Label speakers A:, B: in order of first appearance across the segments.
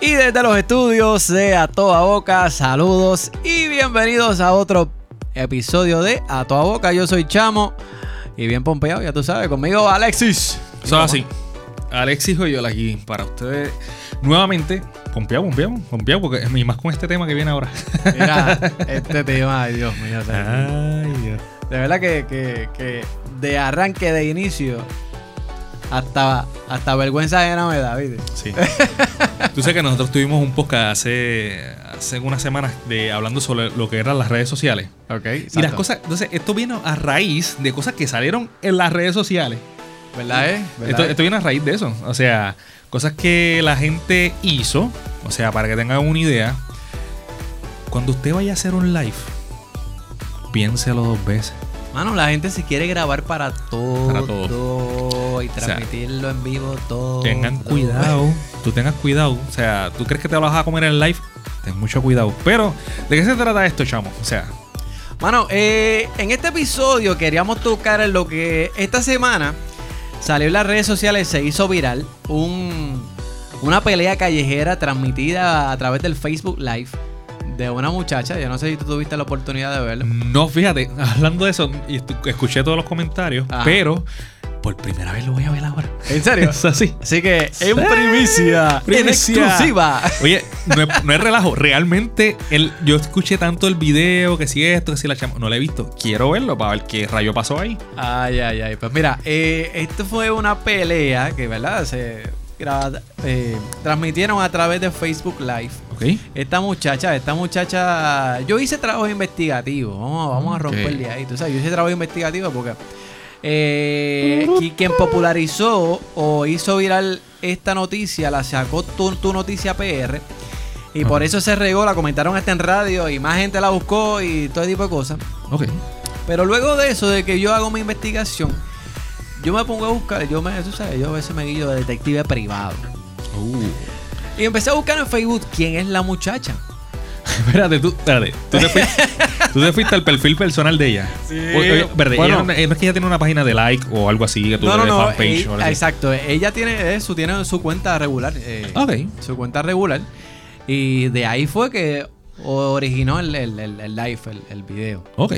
A: Y desde los estudios de A Toda Boca, saludos y bienvenidos a otro episodio de A Toda Boca. Yo soy Chamo y bien pompeado, ya tú sabes, conmigo Alexis.
B: Eso es así. Alexis Joyola aquí para ustedes nuevamente. Pompeado, pompeado, pompeado, porque y más con este tema que viene ahora.
A: Mira, este tema, ay Dios mío.
B: Ay, Dios.
A: De verdad que, que- que de arranque, de inicio, hasta, hasta vergüenza ajena me da, ¿viste?
B: Sí. Tú sabes que nosotros tuvimos un podcast hace, hace unas semanas de, hablando sobre lo que eran las redes sociales.
A: Ok.
B: Y las cosas, entonces, esto vino a raíz de cosas que salieron en las redes sociales.
A: ¿Verdad, eh? ¿Verdad,
B: Esto,
A: eh?
B: esto viene a raíz de eso. O sea, cosas que la gente hizo. O sea, para que tengan una idea. Cuando usted vaya a hacer un live, piénselo dos veces.
A: Mano, la gente se quiere grabar para todo.
B: Para todo.
A: Y
B: sea,
A: transmitirlo en vivo todo.
B: Tengan cuidado. Tú tengas cuidado. O sea, tú crees que te lo vas a comer en live. Ten mucho cuidado. Pero, ¿de qué se trata esto, chamo? O sea,
A: Mano, eh, en este episodio queríamos tocar lo que esta semana salió en las redes sociales, se hizo viral un, una pelea callejera transmitida a través del Facebook Live de una muchacha. Yo no sé si tú tuviste la oportunidad de verlo.
B: no, fíjate, hablando de eso, escuché todos los comentarios,
A: Ajá.
B: pero por primera vez lo voy a ver ahora.
A: ¿En serio?
B: Es así.
A: Así que en
B: Sí.
A: primicia, en
B: Primicia.
A: exclusiva.
B: Oye, no es, no es relajo. Realmente, el, yo escuché tanto el video, que si esto, que si la chama. No lo he visto. Quiero verlo para ver qué rayo pasó ahí.
A: Ay, ay, ay. Pues mira, eh, esto fue una pelea que, ¿verdad? Se graba- eh, transmitieron a través de Facebook Live.
B: ¿Ok?
A: Esta muchacha, esta muchacha, yo hice trabajo investigativo, vamos, vamos a romperle ahí, tú sabes, yo hice trabajo investigativo porque eh, qui- quien popularizó o hizo viral esta noticia la sacó tu, tu noticia PR y por eso se regó, la comentaron hasta en radio y más gente la buscó y todo tipo de cosas.
B: Ok.
A: Pero luego de eso, de que yo hago mi investigación, yo me pongo a buscar, yo me, tú sabes, yo a veces me guío de detective privado.
B: Uh.
A: Y empecé a buscar en Facebook quién es la muchacha.
B: Espérate, tú, espérate. Tú te, fuiste, tú te fuiste al perfil personal de ella.
A: Sí.
B: Oye,
A: Bueno.
B: ella no, eh, no es que ella tiene una página de like o algo así, que tú
A: No, no, no.
B: fanpage
A: ella-
B: o algo así.
A: exacto. Ella tiene eso, tiene su cuenta regular. eh,
B: Ok.
A: Su cuenta regular. Y de ahí fue que originó el, el- el- el live, el, video.
B: Ok.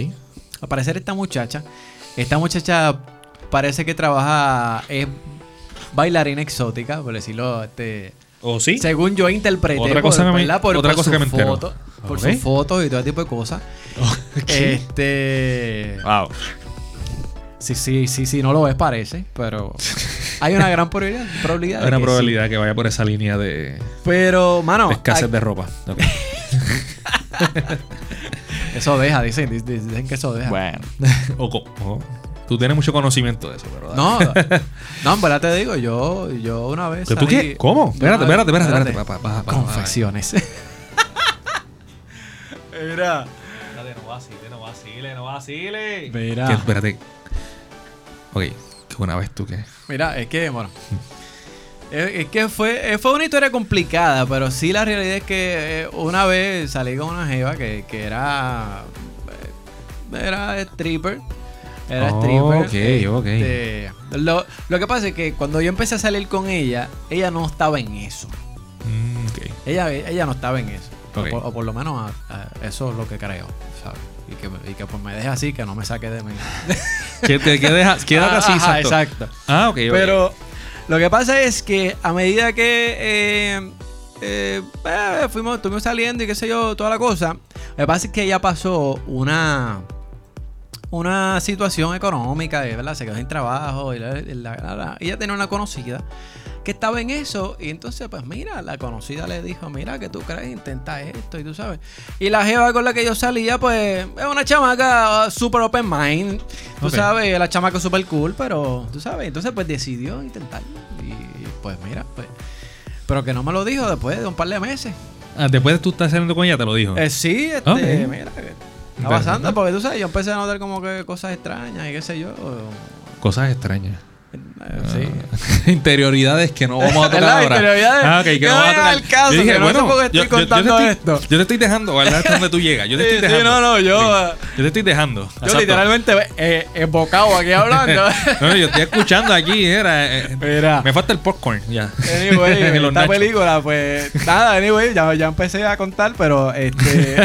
A: Al parecer esta muchacha, esta muchacha parece que trabaja, es bailarina exótica, por decirlo, este,
B: ¿O sí?
A: según yo interpreté.
B: Otra
A: por-
B: cosa que me-
A: ¿verdad? por,
B: otra
A: por
B: cosa que me entero.
A: fotos, por sus fotos y todo tipo de cosas. Este,
B: Wow.
A: sí, sí, sí, sí, no lo ves parece, pero hay una gran probabilidad,
B: Hay una
A: que sí.
B: probabilidad que vaya por esa línea de,
A: Pero, mano,
B: de escasez de ropa.
A: Eso deja, dicen, dicen que eso deja.
B: Bueno. O co- o- tú tienes mucho conocimiento de eso, pero.
A: No, no, en verdad te digo, yo, yo una vez.
B: ¿Que tú
A: salí-
B: qué? ¿Cómo? Espérate, espérate, espérate, espérate.
A: Confesiones. Mira.
B: vacile, no vacile.
A: Mira.
B: Que- espérate. Ok, que una vez tú que.
A: Mira, es que, bueno. Es que fue, eh, fue una historia complicada, pero sí la realidad es que eh, una vez salí con una jeva que, que era. eh, Era stripper. Era
B: Oh,
A: stripper.
B: ok, ok.
A: este, Lo, lo que pasa es que cuando yo empecé a salir con ella, ella no estaba en eso.
B: Mm, ok.
A: Ella, ella no estaba en eso.
B: Ok.
A: O, por, o por lo menos a- a- eso es lo que creo, ¿sabes? Y que, y que pues me deje así, que no me saque de mí.
B: Que te que deja, quédate así, exacto.
A: exacto.
B: Ah, ok.
A: Pero lo que pasa es que a medida que eh, eh, eh, fuimos, estuvimos saliendo y qué sé yo, toda la cosa, lo que pasa es que ella pasó una una situación económica, ¿verdad? Se quedó sin trabajo y la- y la- la- la- ella tenía una conocida que estaba en eso y entonces pues mira, la conocida le dijo, mira, que tú crees, intenta esto y tú sabes. Y la jeva con la que yo salía pues es una chamaca uh, super open mind, tú sabes, la chamaca super cool, pero tú sabes, entonces pues decidió intentarlo y pues mira, pues pero que no me lo dijo después de un par de meses.
B: Ah, después de tú estar saliendo con ella, te lo dijo.
A: Eh, sí, este,
B: Ok.
A: mira, está pasando porque tú sabes, yo empecé a notar como que cosas extrañas y qué sé yo.
B: Cosas extrañas.
A: Sí.
B: interioridades que no vamos a tocar ahora.
A: Interioridades
B: Ah, ok, que no
A: no
B: vamos a tocar.
A: al caso,
B: Yo dije,
A: que no sé
B: bueno,
A: estoy
B: yo, yo- yo te
A: contando
B: estoy,
A: esto.
B: yo te estoy dejando, ¿verdad? Hasta donde tú llegas. Yo te estoy
A: sí,
B: dejando.
A: no, no, yo,
B: Yo te estoy dejando.
A: Yo
B: Exacto.
A: literalmente eh, embocado aquí hablando.
B: No, no, yo estoy escuchando aquí. Era, eh,
A: Mira.
B: Me falta el popcorn. Ya.
A: Anyway, esta
B: nachos.
A: película, pues nada, anyway, ya, ya empecé a contar, pero este.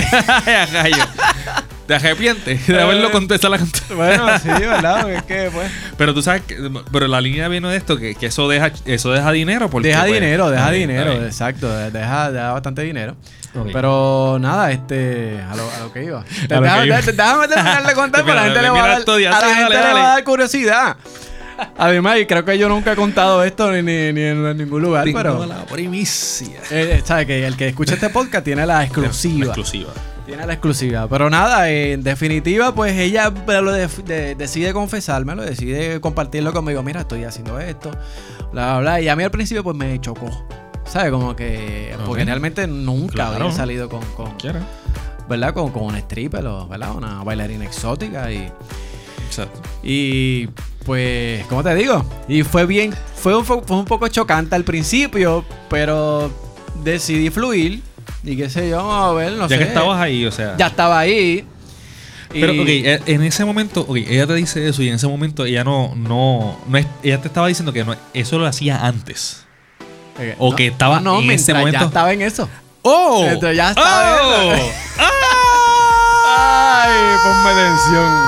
B: Te arrepientes de haberlo contestado la cont-
A: bueno, sí, ¿verdad? Es que, pues.
B: Pero tú sabes que, pero la línea viene de esto, que, que eso deja, eso deja dinero. Porque,
A: Deja
B: pues,
A: dinero, deja
B: bien,
A: dinero, exacto, deja, deja bastante dinero. Pero nada, este, a lo, a lo que iba.
B: A
A: Déjame, terminar de contar, pero a la gente le va a dar, a la gente le va a dar curiosidad. Además, y creo que yo nunca he contado esto ni, ni, ni en ningún lugar,
B: Tengo
A: pero
B: la primicia.
A: eh, sabe que el que escucha este podcast tiene la exclusiva.
B: La exclusiva.
A: Tiene la exclusiva. Pero nada, en definitiva, pues ella lo def- de- decide confesármelo, decide compartirlo conmigo. Mira, estoy haciendo esto, bla, bla, bla. Y a mí al principio, pues me chocó. ¿Sabes? Como que. Porque realmente nunca
B: Claro.
A: había salido con. con
B: Quiero.
A: ¿Verdad? Con, con un stripper ¿verdad? Una bailarina exótica. Y.
B: Exacto.
A: Y pues, ¿cómo te digo? Y fue bien, fue un, fue un poco chocante al principio, pero decidí fluir y qué sé yo, a ver, no
B: ya
A: sé.
B: que estabas ahí, o sea.
A: Ya estaba ahí. y-
B: Pero, ok, eh, en ese momento, ok, ella te dice eso y en ese momento ella no, no, no es, ella te estaba diciendo que no, eso lo hacía antes. o
A: no,
B: que estaba
A: no, no,
B: en ese momento.
A: Ya estaba en eso.
B: ¡Oh!
A: Entonces ya estaba
B: ¡Oh!
A: eso. Ay, ponme atención.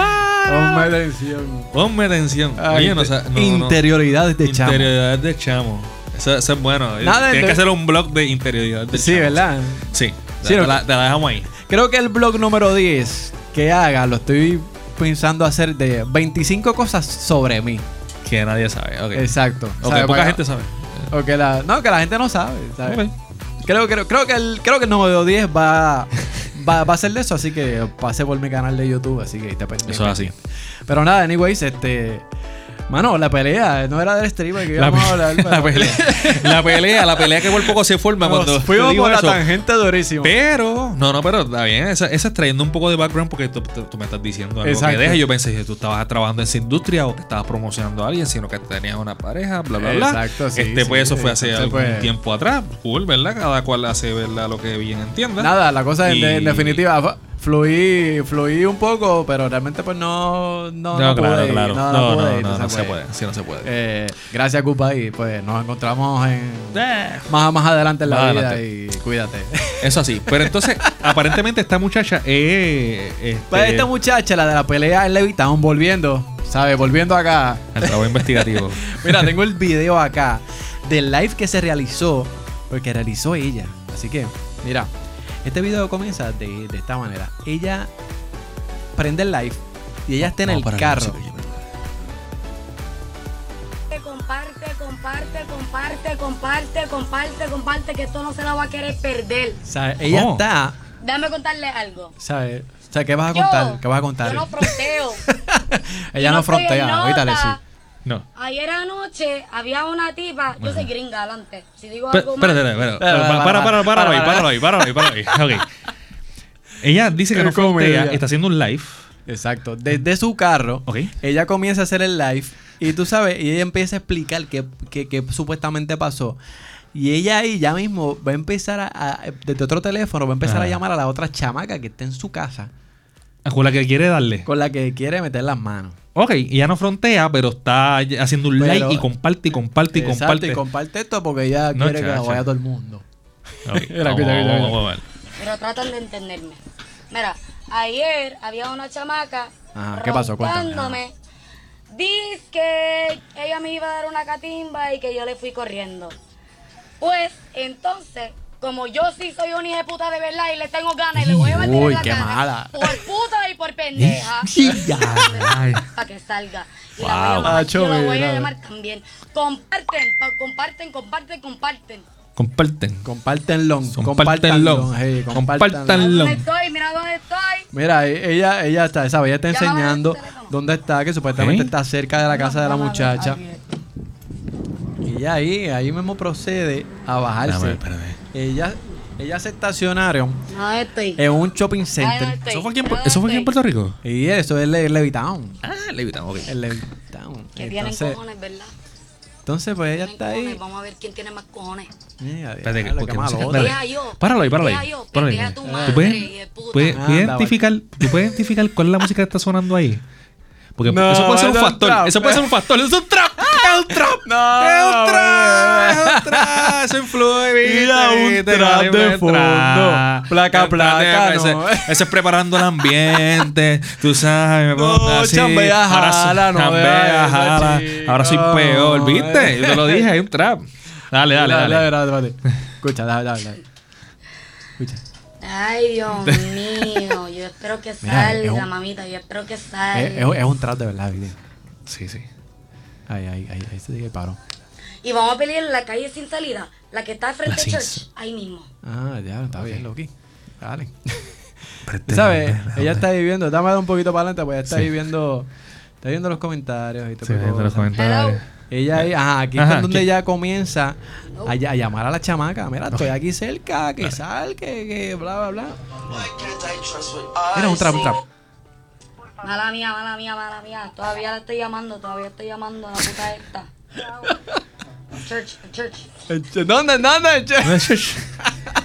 A: ponme atención.
B: Ponme atención.
A: Ay,
B: Oye, no,
A: interioridades de chamo.
B: Interioridades de chamo. Eso, eso es bueno.
A: Nada,
B: Tienes que hacer un blog de interioridades de
A: Sí. ¿verdad?
B: Sí.
A: Sí,
B: te, la, te la dejamos ahí.
A: Creo que el blog número 10 que haga lo estoy pensando hacer de 25 cosas sobre mí.
B: Que nadie sabe. Ok.
A: Exacto.
B: Ok,
A: ¿Sabe?
B: poca
A: Para-
B: gente sabe.
A: o que la, no, que la gente no sabe. ¿sabe?
B: Ok.
A: Creo, creo, creo, que el, creo que el número 10 va, va, va a ser de eso, así que pase por mi canal de YouTube, así que te pendiente.
B: Eso es así.
A: Pero nada, anyways, este. Mano, la pelea no era del streamer que íbamos a hablar.
B: la pelea. la pelea, la pelea que por poco se forma
A: Nos
B: cuando
A: fuimos por la tangente durísimo.
B: Pero, no, no, pero está bien. Esa, esa es trayendo un poco de background porque tú, me estás diciendo algo
A: Exacto.
B: que deja. Yo pensé que tú estabas trabajando en esa industria o que estabas promocionando a alguien, sino que tenías una pareja, bla, bla, bla.
A: Exacto, sí,
B: Este,
A: sí.
B: pues eso fue hace algún
A: pues-
B: tiempo atrás. Cool, ¿verdad? Cada cual hace, ¿verdad? Lo que bien entienda.
A: Nada, la cosa en,
B: Y-
A: en definitiva fu- fluí, fluí un poco, pero realmente pues no, no,
B: No,
A: no
B: claro,
A: pude,
B: claro.
A: No,
B: No,
A: no, pude,
B: no,
A: no
B: no se puede. Sí, no se puede.
A: Eh, gracias, Cupa, y pues nos encontramos en
B: Eh,
A: más, más adelante en la
B: Más
A: vida
B: adelante.
A: y cuídate.
B: Eso así. Pero entonces, aparentemente esta muchacha eh, este,
A: Pues esta muchacha, la de la pelea en Levitown, volviendo, ¿sabes? Volviendo acá.
B: el trabajo investigativo.
A: Mira, tengo el video acá del live que se realizó, porque realizó ella. Así que, mira, este video comienza de, de esta manera. Ella prende el live y ella está en el carro.
C: Comparte, comparte, comparte, comparte, comparte, comparte, que esto no se la va a querer perder.
A: O sea, ella
B: ¿Cómo?
A: está,
C: Déjame contarle algo.
A: ¿sabes? O sea, ¿qué vas a
C: Yo,
A: contar? ¿Qué vas a contar?
C: Yo no fronteo.
A: ella
C: Yo
A: no
C: el
A: frontea, ahorita le sí.
B: No.
C: Ayer anoche había una tipa, yo soy gringa adelante. Si digo algo
B: Espérate,
C: mal,
B: espérate,
A: Espera,
B: espérate. ahí,
A: para.
B: páralo ahí, páralo ahí, páralo ahí. Ok. Ella dice que no frontea,
A: comedia.
B: está haciendo un live.
A: Exacto. Desde su carro,
B: Ok.
A: ella comienza a hacer el live y tú sabes, y ella empieza a explicar qué, qué- qué supuestamente pasó. Y ella ahí ya mismo va a empezar a, a- desde otro teléfono, va a empezar a llamar a la otra chamaca que está en su casa,
B: Con la que quiere darle.
A: con la que quiere meter las manos.
B: Ok, ella no frontea, pero está haciendo un
A: Pero-
B: like y comparte y comparte y
A: Exacto,
B: comparte.
A: y comparte esto porque ella
B: No,
A: quiere que la vaya todo el mundo.
B: Ok,
A: Mira,
B: vamos,
A: cuida, cuida,
B: vamos,
A: cuida.
B: vamos a ver.
C: pero tratan de entenderme. Mira, ayer había una chamaca
A: Ajá, ¿qué pasó? Cuéntame.
C: Dice que ella me iba a dar una catimba y que yo le fui corriendo. Pues entonces, como yo sí soy una hija de puta de verdad y le tengo ganas y le voy a meter
A: Uy,
C: la
A: qué
C: cara,
A: mala.
C: por puta y por pendeja. Para que salga. Y
B: Wow.
C: la voy a llamar,
A: Acho,
C: yo la voy a llamar también. Comparten, pa- comparten, comparten, comparten.
B: Comparten.
A: Compártenlo. Hey,
C: Mira
B: Compártanlo.
C: dónde estoy, mira dónde estoy.
A: Mira, e- ella, ella está, ¿sabes? Ella está enseñando
C: teléfono.
A: dónde está, que supuestamente
B: Ok.
A: está cerca de la casa de la
C: Vamos a ver,
A: muchacha.
C: aquí.
A: Y ella ahí, ahí mismo procede a bajarse.
B: Espérame, espérame.
A: Ella, ella se estacionaron
C: No estoy.
A: en un shopping
C: Ahí
A: center.
C: no estoy.
B: ¿Eso fue aquí en, eso fue aquí en Puerto Rico?
A: Y eso es Le- Levitown.
B: Ah, Levitown, ok.
A: El Levitown.
C: Que tienen
A: Entonces,
C: cojones, ¿verdad?
A: entonces, pues ella
C: Tienen
A: está
C: cojones.
A: ahí.
C: Vamos a ver quién tiene más cojones.
A: Mira,
B: Espérate, porque no. Páralo ahí, páralo ahí. Páralo ¿Tú puedes, puedes identificar, ¿Tú puedes identificar cuál es la música que está sonando ahí? Porque
A: No,
B: eso puede ser un
A: es
B: factor.
A: trap.
B: Eso puede ser un factor. Eso es un trap. Es un trap.
A: No,
B: es un trap. Es un trap. Eso influye.
A: Mira, un trap de fondo. Placa, placa,
B: ese- es preparando el ambiente. Tú sabes, me pongo así.
A: chambea, jala, no
B: jala. Ahora soy peor, ¿viste? Yo te lo dije, hay un trap. Dale, dale, dale.
A: dale, dale, dale. Escucha, dale, dale, dale. Escucha.
C: Ay, Dios mío. Yo espero que
A: Mira, es
C: salga,
A: un-
C: mamita. Yo espero que salga.
A: es, es un trap de verdad, video.
B: Sí, sí.
A: Ahí, ahí, ahí, ahí se dice paró.
C: Y vamos a pelear en la calle sin salida. La que está frente
B: sin-
C: church. Ahí mismo.
A: Ah, ya, está bien, Loki. Dale. ¿Sabes? Ella está ahí viendo, dame un poquito para adelante, pues ella está
B: Sí.
A: ahí viendo, está viendo los comentarios y todo
B: Sí,
A: de
B: los comentarios.
A: Ella ahí, ajá, aquí
B: Ajá,
A: es donde
B: ¿qué?
A: ella comienza a, ll- a llamar a la chamaca. Mira, estoy aquí cerca, que sal, que, que bla, bla, bla. Mira, un trap, un trap.
C: Mala mía, mala mía, mala mía. Todavía la estoy llamando, todavía estoy llamando a la puta esta. Church, church.
A: ¿Dónde, dónde?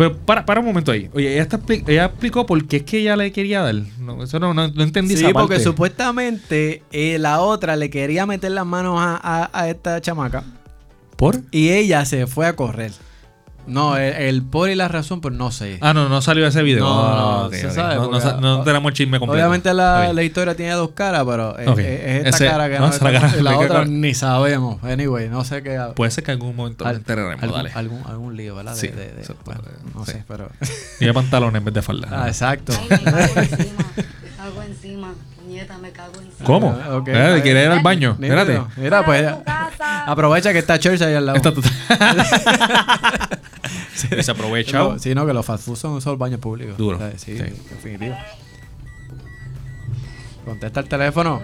B: Pero para, para un momento ahí. Oye, ella, está ella explicó por qué es que ella le quería dar. No, eso no, no, no entendí
A: Sí,
B: esa parte.
A: porque supuestamente eh, la otra le quería meter las manos a, a- a esta chamaca
B: ¿Por?
A: y ella se fue a correr. No, el, el por y la razón, pues no sé.
B: Ah, no, no salió ese video.
A: No, no,
B: ok,
A: se
B: ok.
A: sabe,
B: No, no, no tenemos el chisme completo.
A: Obviamente la, la historia tiene dos caras, pero es,
B: Ok.
A: es- es esta
B: Ese-
A: cara que
B: no, es la cara-
A: la
B: la
A: otra
B: cara-
A: ni sabemos. Anyway, no sé qué.
B: Puede ser que en algún momento
A: al-
B: me enteraremos,
A: algún,
B: dale.
A: algún, algún lío, ¿verdad? De-
B: Sí,
A: de- de- bueno, no
B: Sí.
A: sé, pero.
B: Lleva pantalones en vez de falda.
A: ah, exacto.
C: Ay, me cago encima. Me cago encima. Puñeta, me cago encima.
B: ¿Cómo?
A: Ok,
B: Espérate,
A: está bien.
B: ¿Quieres ir al baño? Espérate.
A: Mira, pues. Aprovecha que está Church ahí al lado.
B: Está total- Y se aprovecha.
A: No, sí, no, que los fast food son, son baños públicos.
B: Duro.
A: O sea, Sí,
B: Sí.
A: definitivo. Contesta el teléfono.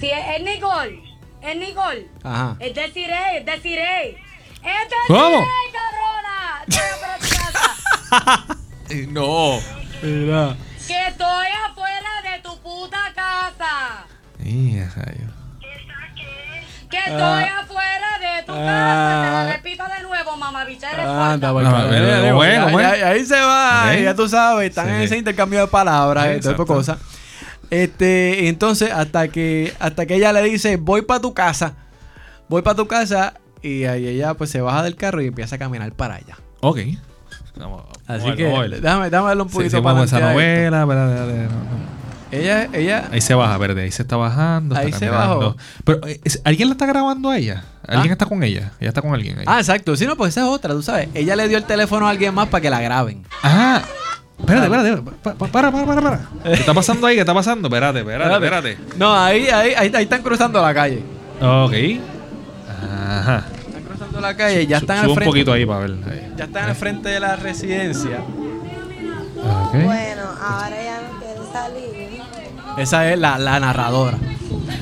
C: Sí, es Nicole. Es Nicole.
A: Ajá.
C: Es Desiree, es Desiree. Es Desiree,
B: ¿Cómo?
C: cabrona.
B: No.
A: Mira.
C: Que estoy afuera de tu puta casa.
B: Rayo.
C: Que estoy
A: Ah.
C: afuera tu
A: Ah.
C: casa. Te lo repito de nuevo, mamá
A: ahí se va, ya tú sabes, están en ese intercambio de palabras
B: Sí,
A: y todo
B: exacto.
A: cosas. Este, entonces, hasta que, hasta que ella le dice, voy para tu casa, voy para tu casa, y ahí ella pues se baja del carro y empieza a caminar para allá.
B: Ok. Vamos,
A: Así
B: vamos a ver,
A: que,
B: vamos
A: déjame, déjame darle un poquito
B: sí,
A: para
B: esa novela.
A: Ella, ella,
B: Ahí se baja, verde. Ahí se está bajando.
A: Ahí
B: está
A: se
B: caminando.
A: bajó.
B: Pero, ¿alguien la está grabando a ella? ¿Alguien
A: ¿Ah?
B: está con ella? Ella está con alguien ahí.
A: Ah, exacto. Sí, no, pues esa es otra, tú sabes. Ella le dio el teléfono a alguien más para que la graben.
B: Ah. Espérate, espérate. pa- pa- Para, para, para, para. ¿Qué está pasando ahí? ¿Qué está pasando? Espérate, espérate, espérate.
A: No, ahí, ahí, ahí, ahí están cruzando la calle.
B: Ok. Ajá.
A: Están cruzando la calle y ya están
B: sube
A: al
B: un
A: frente.
B: poquito ahí para ver. ahí.
A: Ya están al frente de la residencia.
B: Ok.
D: Bueno, ahora ya no salir.
A: Esa es la, la narradora.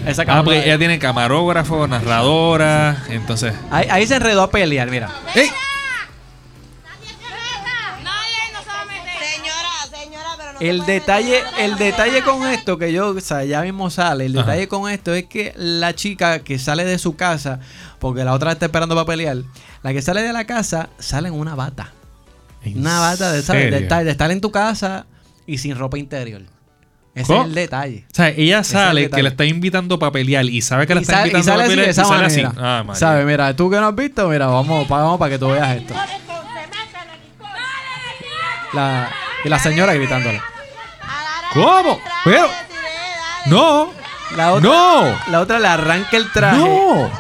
A: Esa
B: Ah, porque ella tiene camarógrafo, narradora. Entonces.
A: ahí, ahí se enredó a pelear, mira.
B: ¡Ey!
A: El detalle, el detalle con esto que yo, o sea, ya mismo sale, el
B: Ajá.
A: detalle con esto es que la chica que sale de su casa, porque la otra está esperando para pelear, la que sale de la casa sale en una bata.
B: ¿En
A: Una bata de, estar, de estar en tu casa y sin ropa interior. Ese
B: ¿Cómo?
A: es el detalle.
B: O sea, ella
A: es el
B: sale que la está invitando para pelear y sabe que la
A: Y
B: está
A: sale, y
B: invitando para pelear y sale
A: manera.
B: así. Ah.
A: ¿Sabes? Mira, tú que no has visto, mira, vamos, vamos para que tú veas esto. La, y la señora gritándole.
B: ¿Cómo? Pero. No.
A: La otra,
B: No.
A: La otra le arranca el traje.
B: No.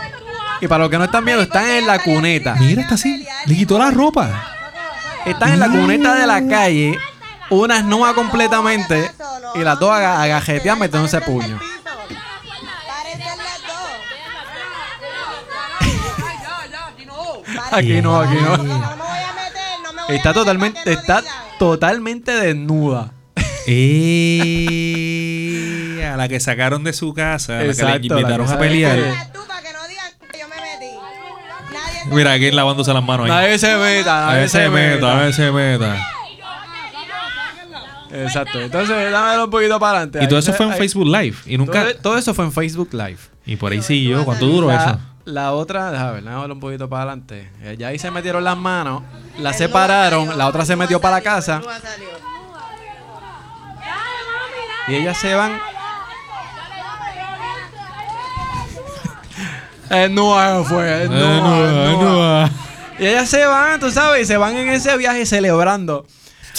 A: Y para los que no están viendo, están en la cuneta.
B: Mira, está así. Le quitó la ropa.
A: Están en la cuneta de la calle. Una esnúa completamente. Y las dos aga- agajetean metiéndose puño. Aquí no, aquí no.
D: No me voy a meter, no me voy
A: Está
D: a meter para que
A: totalmente, está totalmente desnuda.
B: Eh, a la que sacaron de su casa, a la que
A: Exacto,
B: le
A: la
B: invitaron
A: que
B: a pelear.
A: que-
D: que que. Nadie
B: Mira, aquí lavándose las manos ahí.
A: Nadie se meta,
B: A
A: nadie
B: ver
A: se
B: se meta, a
A: meta.
B: ver se meta.
A: Exacto. Entonces, dámelo un poquito para adelante.
B: Y todo eso fue en Facebook Live. Y nunca.
A: Todo, todo eso fue en Facebook Live.
B: Y por ahí siguió. ¿Cuánto duró eso?
A: La otra, déjame ver, déjame un poquito para adelante. Eh, Ya ahí se metieron las manos, la separaron, la otra se metió para la casa y ellas se van. Es nuevo fue,
B: no, no.
A: Y ellas se van, tú sabes, y se van en ese viaje celebrando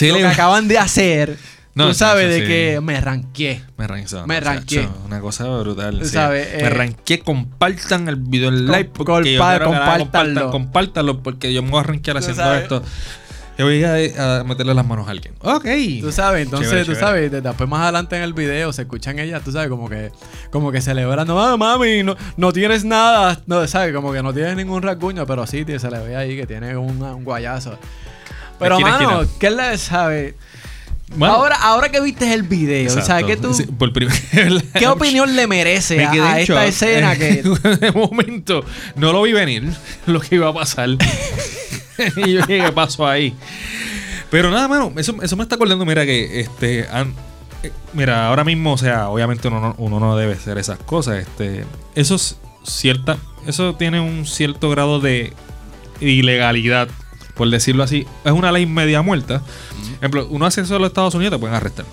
A: lo que acaban de hacer.
B: No,
A: tú sabes de
B: sí.
A: que me ranqué.
B: Me ranqué.
A: Me ranqué.
B: Una cosa brutal. Sí.
A: sabes,
B: me
A: eh,
B: ranqué. Compartan el video en live. Porque yo
A: compa-
B: la-
A: compártanlo.
B: compartan, compártanlo. Porque yo me voy a rankear
A: Tú
B: haciendo
A: sabes.
B: esto. Yo voy a, a meterle las manos a alguien. Ok.
A: Tú sabes, entonces,
B: Chévere,
A: tú
B: chévere.
A: sabes, de- después más adelante en el video se escuchan ellas, tú sabes, como que, como que celebrando, ah, mami, no, no tienes nada, no, sabes, como que no tienes ningún rasguño, pero sí, tío, se le ve ahí que tiene un, un guayazo. Pero,
B: Esquina,
A: mano,
B: esquina.
A: ¿qué le sabe?
B: Bueno,
A: ahora, ahora que viste el video,
B: exacto.
A: ¿sabes qué tú,
B: Sí, por primer-
A: qué opinión le merece
B: Me
A: a, a esta escena que,
B: de momento no lo vi venir lo que iba a pasar. y yo dije, ¿qué pasó ahí? Pero nada, mano, eso, eso me está acordando, mira, que este. eh, mira, ahora mismo, o sea, obviamente uno no, uno no debe hacer esas cosas. Este. Eso es cierta. Eso tiene un cierto grado de ilegalidad. Por decirlo así. Es una ley media muerta. Por ejemplo, uno hace eso en los Estados Unidos, te pueden arrestar.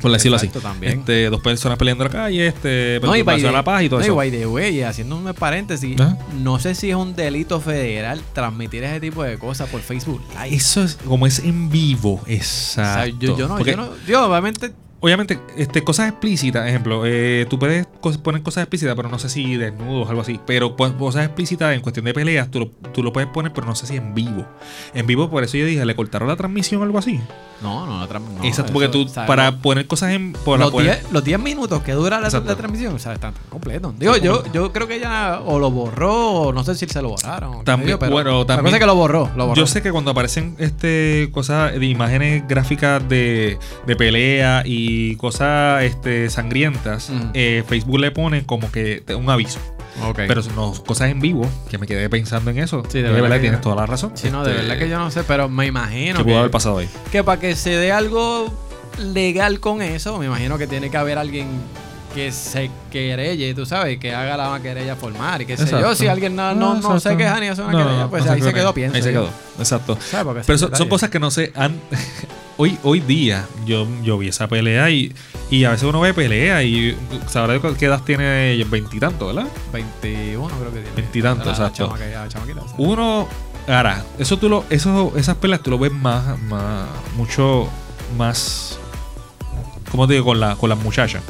B: Por decirlo
A: Exacto,
B: así.
A: también.
B: Este, dos personas peleando en la calle, este,
A: No, y by the-
B: la paz y todo
A: no,
B: eso.
A: by the way, haciendo un paréntesis, no sé si es un delito federal transmitir ese tipo de cosas por Facebook Live.
B: Eso es como es en vivo,
A: O sea,
B: exacto.
A: yo, yo no,
B: Porque,
A: yo no, yo obviamente
B: Obviamente, este, cosas explícitas, ejemplo, eh, tú puedes poner cosas explícitas, pero no sé si desnudos o algo así. Pero pues, cosas explícitas en cuestión de peleas, tú lo, tú lo puedes poner, pero no sé si en vivo. En vivo, por eso yo dije, ¿le cortaron la transmisión o algo así?
A: No, no, la tram- no,
B: Exacto, porque tú,
A: o sea,
B: para poner cosas en. Para
A: los,
B: poner-
A: 10, los 10 minutos que dura la, transmisión, o sea, están completos. Digo, yo, yo creo que ella o lo borró, o no sé si se lo borraron.
B: También,
A: pero
B: bueno, también-
A: es que lo borró, lo borró.
B: Yo sé que cuando aparecen este cosas de imágenes gráficas de, de pelea y cosas este, sangrientas,
A: Ujú.
B: eh, Facebook le pone como que un aviso. Pero no, cosas en vivo, que me quedé pensando en eso.
A: Sí, de
B: de
A: verdad
B: verdad,
A: que
B: tienes toda la razón.
A: Sí, no, de
B: Este,
A: verdad que yo no sé, pero me imagino
B: ¿Qué
A: que,
B: pudo haber pasado ahí?
A: que para que se dé algo legal con eso, me imagino que tiene que haber alguien que se querelle, tú sabes, que haga la querella formal y qué sé yo. Si alguien no, no, no, se
B: exacto.
A: queja ni hace una
B: No, no,
A: querella,
B: no,
A: pues
B: no
A: ahí se
B: quedó
A: pienso.
B: Ahí se quedó, exacto. Pero son, son cosas que no sé. han- hoy, hoy día yo, yo vi esa pelea y, y a veces uno ve pelea y sabrá qué edad tiene veintitantos, ¿verdad?
A: 21 creo que tiene.
B: Veintitantos,
A: La
B: exacto.
A: sea.
B: Uno, ahora, eso tú lo, eso, esas peleas tú lo ves más, más, mucho más, ¿cómo te digo? Con, la, con las muchachas.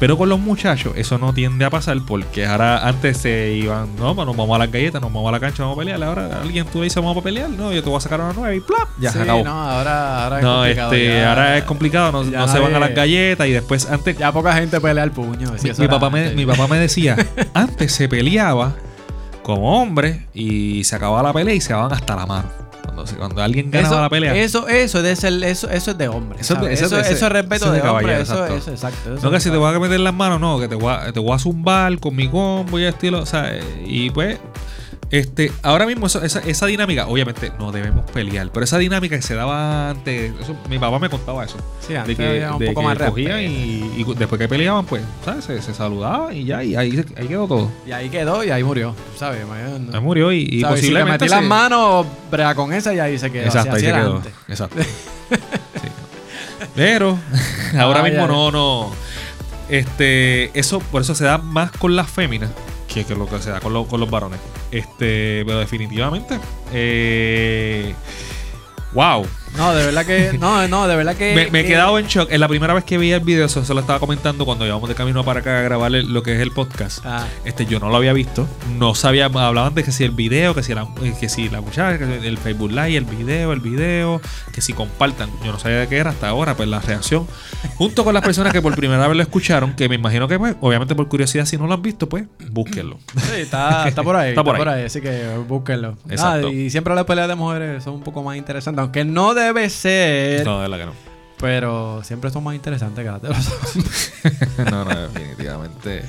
B: Pero con los muchachos eso no tiende a pasar porque ahora antes se iban, no, pues nos vamos a las galletas, nos vamos a la cancha, vamos a pelear. Ahora alguien tú le dices vamos a pelear, no, yo te voy a sacar una nueva y plap, ya se
A: Sí,
B: acabó.
A: No,
B: No,
A: ahora, ahora es complicado.
B: este,
A: ya-
B: ahora es complicado, no, no se van a las galletas y después antes
A: Ya poca gente pelea el puño.
B: mi, papá me, mi papá me decía, antes se peleaba como hombre y se acababa la pelea y se daban hasta la mano. Cuando, alguien ganaba
A: eso,
B: la pelea.
A: Eso, eso, de ser- eso, eso es de hombre.
B: Eso es eso es
A: eso, es respeto
B: es de
A: de, hombre.
B: caballero,
A: Eso,
B: exacto.
A: eso, exacto.
B: no que
A: es
B: si te voy a meter las manos, no, que te voy a, te voy a zumbar con mi combo y estilo. O sea, y pues, este, ahora mismo esa, esa dinámica, obviamente no debemos pelear, pero esa dinámica que se daba antes, eso, mi papá me contaba eso.
A: Sí,
B: de
A: antes
B: que,
A: había un
B: de
A: poco
B: que
A: más
B: cogían
A: respeto.
B: y, y después que peleaban, pues, ¿sabes? Se, se saludaban y ya, y ahí, ahí quedó todo.
A: Y ahí quedó y ahí murió. ¿Sabes? No-
B: Ahí murió y, y
A: ¿sabes? Si le
B: posiblemente.
A: metí las manos, brega con esa y ahí se quedó.
B: Exacto, ahí
A: así
B: se
A: era
B: quedó.
A: antes.
B: Exacto. Sí. Pero ahora mismo no, no. Este, eso, por eso se da más con las féminas que, que lo que se da con, lo- con los varones. Este, pero definitivamente. Eh, wow.
A: No, de verdad que. No, no, de verdad que.
B: Me, me he
A: que-
B: quedado en shock. Es la primera vez que vi el video, eso se lo estaba comentando cuando íbamos de camino para acá a grabar el- lo que es el podcast.
A: Ah,
B: Este, yo no lo había visto. No sabía, hablaban de que si el video, que si la, eh, que si la muchacha, que si el Facebook Live, el video, el video, que si compartan. Yo no sabía de qué era hasta ahora, pues la reacción. Junto con las personas que por primera vez lo escucharon, que me imagino que, pues, obviamente por curiosidad, si no lo han visto, pues, búsquenlo.
A: sí, está, está por ahí.
B: Está
A: está,
B: por
A: por
B: ahí.
A: ahí. así que búsquenlo.
B: Exacto.
A: Ah, y siempre las peleas de mujeres son un poco más interesantes. Aunque no debe ser.
B: No, de verdad que no.
A: Pero siempre son más interesantes que las de los
B: no, no, definitivamente.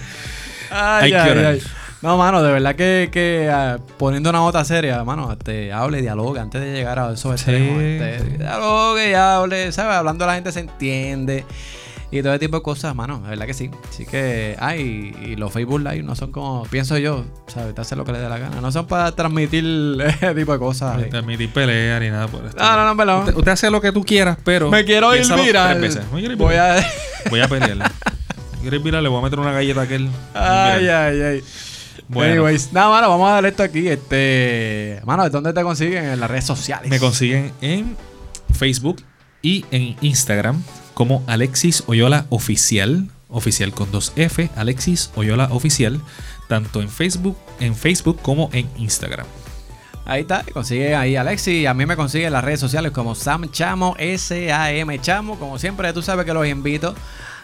A: Ay,
B: que
A: ay. No, mano, de verdad que, que ah, poniendo una nota seria, mano, este, hable, dialogue antes de llegar a esos
B: Sí.
A: extremos. Este, dialogue y hable, ¿sabes? Hablando la gente se entiende. Y todo ese tipo de cosas, mano, de verdad que sí. Así que, ay, y los Facebook Live no son como, pienso yo, ¿sabes? Te hace lo que le dé la gana. No son para transmitir ese tipo de cosas.
B: No
A: eh.
B: permitir pelea ni nada por esto.
A: No, no, no, perdón.
B: Usted, usted hace lo que tú quieras, pero.
A: Me quiero ir viral. Voy a.
B: Voy a pelearle. Quiero ir viral, le voy a meter una galleta a aquel.
A: Ay, ay, ay.
B: Bueno.
A: Anyways, nada, mano, vamos a darle esto aquí. Este. Mano, ¿dónde te consiguen? En las redes sociales.
B: Me consiguen en Facebook y en Instagram como Alexis Oyola Oficial. Oficial con dos F. Alexis Oyola Oficial. Tanto en Facebook, en Facebook como en Instagram.
A: Ahí está, consigue ahí Alexi. A mí me consigue en las redes sociales como Sam Chamo, S-A-M Chamo. Como siempre, tú sabes que los invito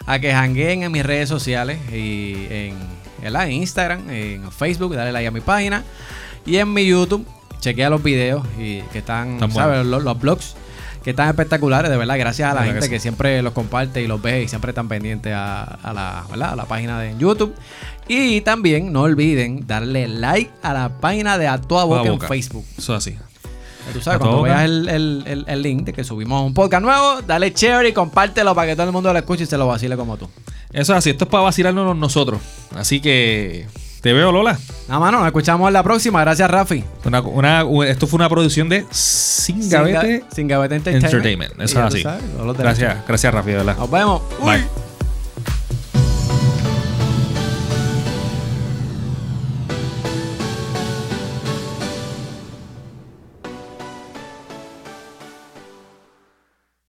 A: a que jangueen en mis redes sociales y en, en Instagram, en Facebook, dale like a mi página y en mi YouTube. Chequea los videos y que están,
B: Están
A: ¿sabes? los blogs que están espectaculares, de verdad. Gracias a la gente
B: que
A: siempre los comparte y los ve y siempre están pendientes a, a la, ¿verdad? a la página de YouTube. Y también no olviden darle like a la página de A Toda Boca,
B: Toda Boca.
A: en Facebook.
B: Eso así.
A: Ya Tú sabes, cuando veas el, el- el- el link de que subimos un podcast nuevo, dale chévere y compártelo para que todo el mundo lo escuche y se lo vacile como tú.
B: Eso es así. Esto es para vacilarnos nosotros. Así que. Te veo, Lola.
A: Nada, mano, nos escuchamos en la próxima. Gracias, Rafi.
B: Una, una- esto fue una producción de Sin Gavete
A: Sin Gavete Entertainment.
B: Eso es así.
A: sabes.
B: Gracias, gracias, Rafi, de verdad.
A: Nos vemos. Uy.
B: Bye.